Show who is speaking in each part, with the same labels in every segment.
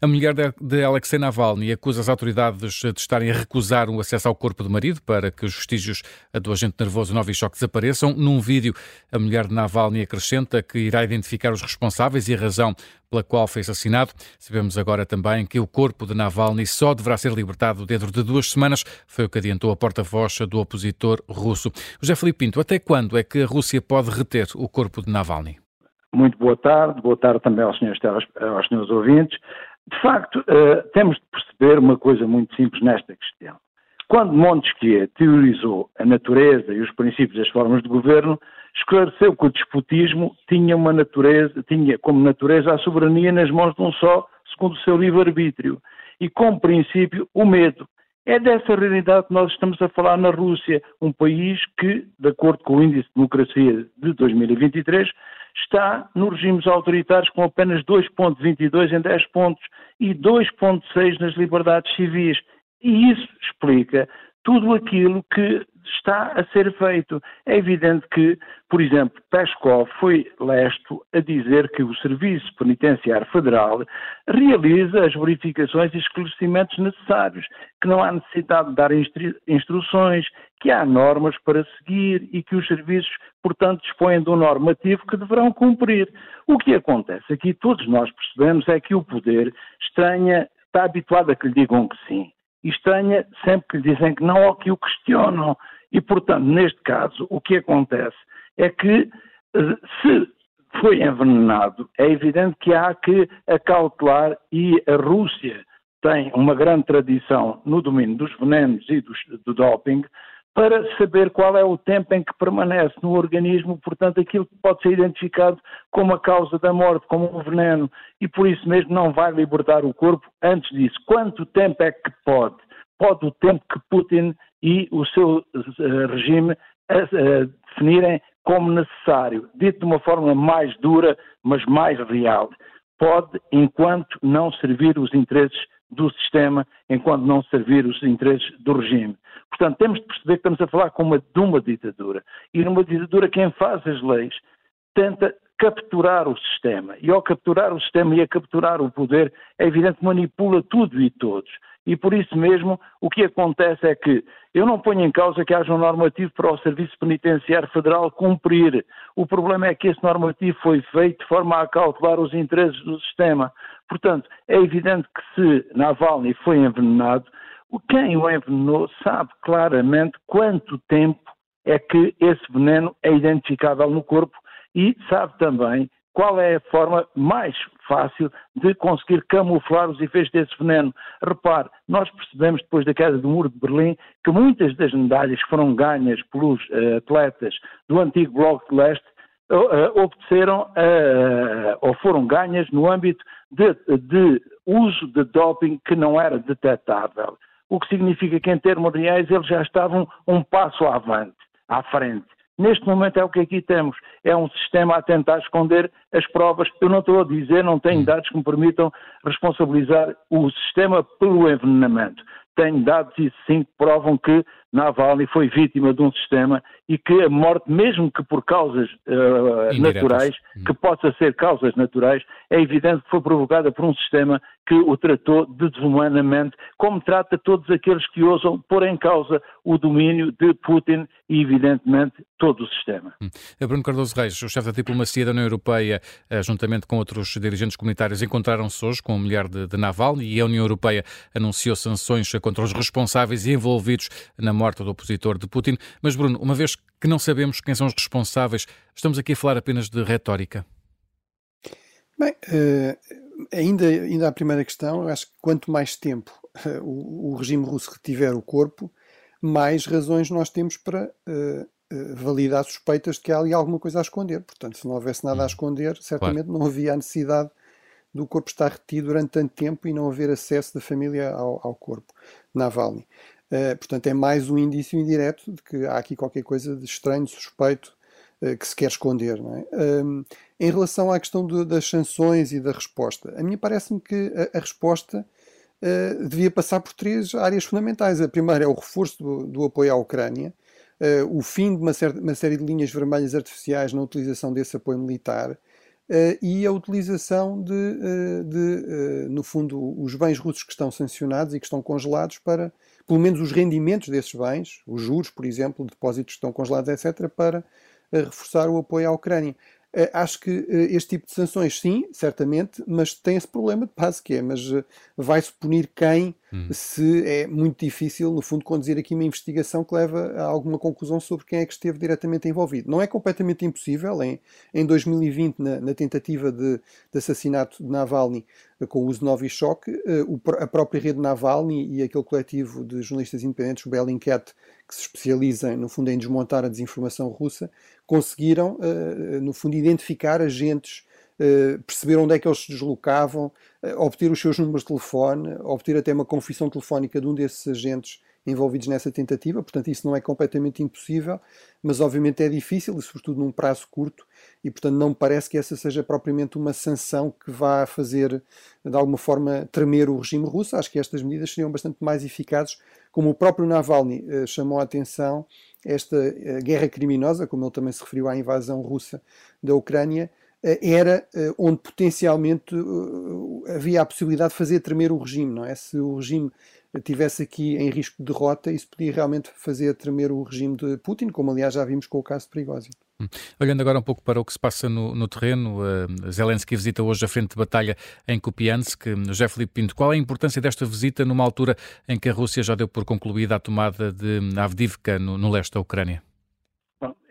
Speaker 1: A mulher de Alexei Navalny acusa as autoridades de estarem a recusar o acesso ao corpo do marido para que os vestígios do agente nervoso Novichok desapareçam. Num vídeo, a mulher de Navalny acrescenta que irá identificar os responsáveis e a razão pela qual foi assassinado. Sabemos agora também que o corpo de Navalny só deverá ser libertado dentro de duas semanas, foi o que adiantou a porta-voz do opositor russo. José Filipe Pinto, até quando é que a Rússia pode reter o corpo de Navalny?
Speaker 2: Muito boa tarde, boa tarde também aos senhores, aos senhores ouvintes. De facto, uh, temos de perceber uma coisa muito simples nesta questão. Quando Montesquieu teorizou a natureza e os princípios das formas de governo, esclareceu que o despotismo tinha uma natureza, tinha como natureza a soberania nas mãos de um só, segundo o seu livre-arbítrio, e como princípio o medo. É dessa realidade que nós estamos a falar na Rússia, um país que, de acordo com o Índice de Democracia de 2023, está nos regimes autoritários com apenas 2,22 em 10 pontos e 2,6 nas liberdades civis. E isso explica tudo aquilo que está a ser feito. É evidente que, por exemplo, Peskov foi lesto a dizer que o Serviço Penitenciário Federal realiza as verificações e esclarecimentos necessários, que não há necessidade de dar instru instruções, que há normas para seguir e que os serviços, portanto, dispõem de um normativo que deverão cumprir. O que acontece aqui, todos nós percebemos, é que o poder estranha, está habituado a que lhe digam que sim e estranha sempre que lhe dizem que não ou que o questionam. E, portanto, neste caso, o que acontece é que eh, se foi envenenado, é evidente que há que acautelar e a Rússia tem uma grande tradição no domínio dos venenos e do doping, para saber qual é o tempo em que permanece no organismo, portanto, aquilo que pode ser identificado como a causa da morte, como um veneno, e por isso mesmo não vai libertar o corpo antes disso. Quanto tempo é que pode? Pode o tempo que Putin e o seu uh, regime uh, definirem como necessário, dito de uma forma mais dura, mas mais real. Pode, enquanto não servir os interesses do sistema enquanto não servir os interesses do regime. Portanto, temos de perceber que estamos a falar com uma, de uma ditadura. E numa ditadura, quem faz as leis tenta capturar o sistema. E ao capturar o sistema e a capturar o poder, é evidente que manipula tudo e todos. E por isso mesmo, o que acontece é que eu não ponho em causa que haja um normativo para o Serviço Penitenciário Federal cumprir. O problema é que esse normativo foi feito de forma a cautelar os interesses do sistema. Portanto, é evidente que se Navalny foi envenenado, quem o envenenou sabe claramente quanto tempo é que esse veneno é identificável no corpo e sabe também qual é a forma mais fácil de conseguir camuflar os efeitos desse veneno. Repare, nós percebemos depois da queda do muro de Berlim que muitas das medalhas que foram ganhas pelos uh, atletas do antigo Bloco de Leste uh, obteceram uh, ou foram ganhas no âmbito de, de uso de doping que não era detectável. O que significa que, em termos reais, eles já estavam um passo avante, à frente. Neste momento é o que aqui temos. É um sistema a tentar esconder as provas. Eu não estou a dizer, não tenho hum. dados que me permitam responsabilizar o sistema pelo envenenamento. Tenho dados e sim que provam que Navalny foi vítima de um sistema e que a morte, mesmo que por causas uh, naturais, hum. que possa ser causas naturais, é evidente que foi provocada por um sistema que o tratou de desumanamente, como trata todos aqueles que ousam pôr em causa o domínio de Putin e, evidentemente, todo o sistema.
Speaker 1: Hum. Bruno Cardoso Reis, o chefe da diplomacia da União Europeia, eh, juntamente com outros dirigentes comunitários, encontraram-se hoje com a mulher de, de Navalny e a União Europeia anunciou sanções contra os responsáveis e envolvidos na morte do opositor de Putin. Mas, Bruno, uma vez que não sabemos quem são os responsáveis, estamos aqui a falar apenas de retórica?
Speaker 3: Bem, uh, ainda, ainda a primeira questão, acho que quanto mais tempo uh, o, o, regime russo retiver o corpo, mais razões nós temos para uh, validar suspeitas de que há ali alguma coisa a esconder. Portanto, se não houvesse nada a hum. esconder, certamente claro. não havia a necessidade do corpo estar retido durante tanto tempo e não haver acesso da família ao, ao corpo Navalny. Uh, portanto, é mais um indício indireto de que há aqui qualquer coisa de estranho, suspeito, uh, que se quer esconder. É? Um, em relação à questão das sanções e da resposta, a mim parece-me que a, a resposta uh, devia passar por três áreas fundamentais. A primeira é o reforço do, do apoio à Ucrânia, o fim de uma, uma série de linhas vermelhas artificiais na utilização desse apoio militar Uh, e a utilização de, uh, de uh, no fundo, os bens russos que estão sancionados e que estão congelados para, pelo menos, os rendimentos desses bens, os juros, por exemplo, depósitos que estão congelados, etc., para reforçar o apoio à Ucrânia. Eh, acho que eh, este tipo de sanções, sim, certamente, mas tem esse problema de base que é, mas eh, vai-se punir quem hum. se é muito difícil, no fundo, conduzir aqui uma investigação que leva a alguma conclusão sobre quem é que esteve diretamente envolvido. Não é completamente impossível, em, em 2020, na, na tentativa de, de, assassinato de Navalny com o uso de Novichok, a própria rede Navalny e aquele coletivo de jornalistas independentes, o Bellingcat, que se especializa, no fundo, em desmontar a desinformação russa, conseguiram, uh, no fundo, identificar agentes, perceber onde é que eles se deslocavam, uh, obter os seus números de telefone, obter até uma confissão telefónica de um desses agentes envolvidos nessa tentativa, portanto isso não é completamente impossível, mas obviamente é difícil e sobretudo num prazo curto. E portanto não me parece que essa seja propriamente uma sanção que vá fazer de alguma forma tremer o regime russo, acho que estas medidas seriam bastante mais eficazes, como o próprio Navalny eh, chamou a atenção, esta eh, guerra criminosa, como ele também se referiu à invasão russa da Ucrânia, eh, era eh, onde potencialmente eh, havia a possibilidade de fazer tremer o regime, não é? Se o regime tivesse aqui em risco de derrota, isso podia realmente fazer tremer o regime de Putin, como aliás já vimos com o caso de Prigozhin.
Speaker 1: Hum. Olhando agora um pouco para o que se passa no, no terreno, uh, Zelensky visita hoje a frente de batalha em Kupiansk. José Felipe Pinto, qual é a importância desta visita numa altura em que a Rússia já deu por concluída a tomada de Avdivka, no, no leste da Ucrânia?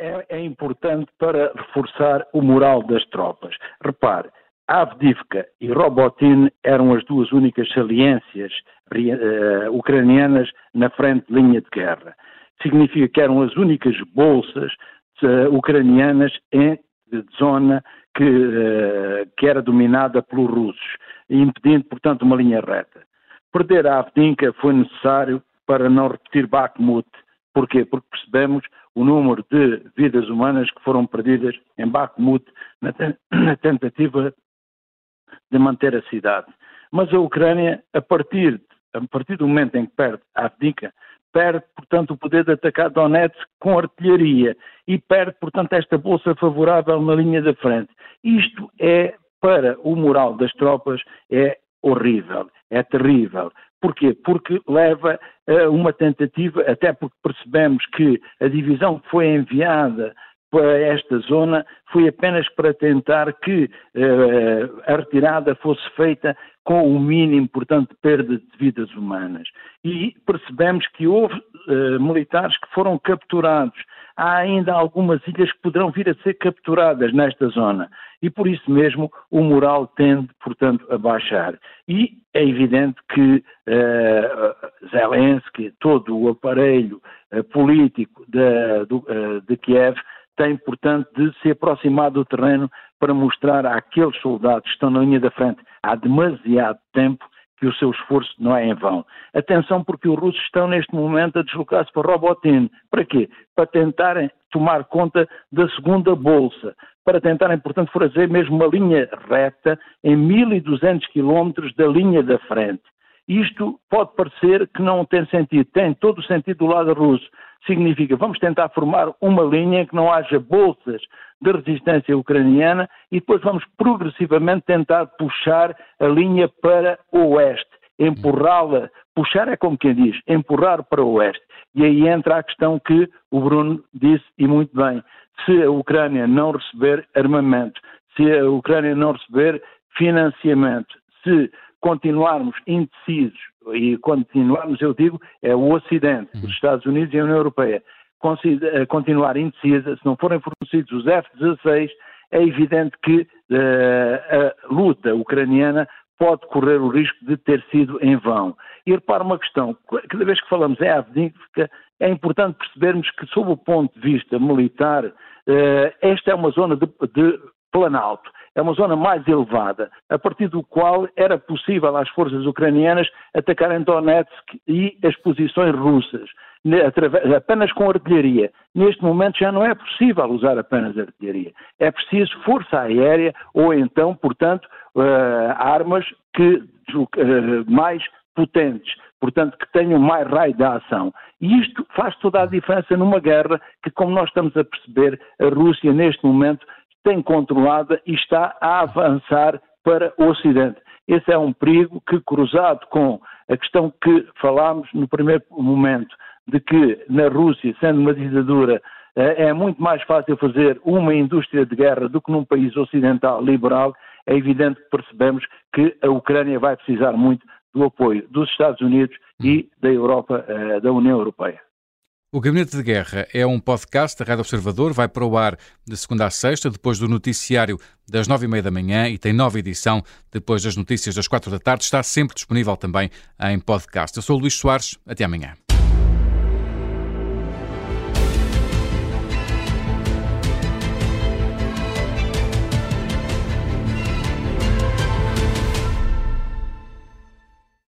Speaker 2: É, é importante para reforçar o moral das tropas. Repare, Avdivka e Robotin eram as duas únicas saliências uh, ucranianas na frente de linha de guerra. Significa que eram as únicas bolsas uh, ucranianas em zona que, uh, que, era dominada pelos russos, impedindo, portanto, uma linha reta. Perder a Avdivka foi necessário para não repetir Bakhmut. Porquê? Porque percebemos o número de vidas humanas que foram perdidas em Bakhmut na, na tentativa de manter a cidade. Mas a Ucrânia, a partir, a partir do momento em que perde a Avdiivka, perde, portanto, o poder de atacar Donetsk com artilharia e perde, portanto, esta bolsa favorável na linha da frente. Isto é, para o moral das tropas, é horrível, é terrível. Porquê? Porque leva a uma tentativa, até porque percebemos que a divisão que foi enviada para esta zona foi apenas para tentar que uh, a retirada fosse feita com o mínimo, portanto, perda de vidas humanas. E percebemos que houve uh, militares que foram capturados. Há ainda algumas ilhas que poderão vir a ser capturadas nesta zona. E por isso mesmo o moral tende, portanto, a baixar. E é evidente que uh, Zelensky, todo o aparelho político de, de Kiev, tem, portanto, de se aproximar do terreno para mostrar àqueles soldados que estão na linha da frente há demasiado tempo que o seu esforço não é em vão. Atenção, porque os russos estão neste momento a deslocar-se para Robotin. Para quê? Para tentarem tomar conta da segunda bolsa, para tentarem, portanto, fazer mesmo uma linha reta em 1.200 quilómetros da linha da frente. Isto pode parecer que não tem sentido, tem todo o sentido do lado russo. Significa, vamos tentar formar uma linha que não haja bolsas de resistência ucraniana e depois vamos progressivamente tentar puxar a linha para o oeste, empurrá-la, puxar é como quem diz, empurrar para o oeste. E aí entra a questão que o Bruno disse e muito bem. Se a Ucrânia não receber armamento, se a Ucrânia não receber financiamento, se continuarmos indecisos, e continuarmos, eu digo, é o Ocidente, os Estados Unidos e a União Europeia, eh, continuar indecisa, se não forem fornecidos os F-16, é evidente que uh, a luta ucraniana pode correr o risco de ter sido em vão. E repara uma questão, cada vez que falamos em Avdivka, é importante percebermos que, sob o ponto de vista militar, uh, esta é uma zona de, de planalto é uma zona mais elevada, a partir do qual era possível às forças ucranianas atacarem Donetsk e as posições russas, apenas com artilharia. Neste momento já não é possível usar apenas artilharia. É preciso força aérea ou então, portanto, uh, armas que uh, mais potentes, portanto, que tenham mais raio de ação. E isto faz toda a diferença numa guerra que, como nós estamos a perceber, a Rússia neste momento tem controlada e está a avançar para o Ocidente. Esse é um perigo que, cruzado com a questão que falámos no primeiro momento, de que na Rússia, sendo uma ditadura, eh, é muito mais fácil fazer uma indústria de guerra do que num país ocidental liberal, é evidente que percebemos que a Ucrânia vai precisar muito do apoio dos Estados Unidos e da Europa, eh, da União Europeia.
Speaker 1: O Gabinete de Guerra é um podcast da Rádio Observador, vai para o ar de segunda a sexta, depois do noticiário das nove e meia da manhã e tem nova edição depois das notícias das quatro da tarde. Está sempre disponível também em podcast. Eu sou o Luís Soares, até amanhã.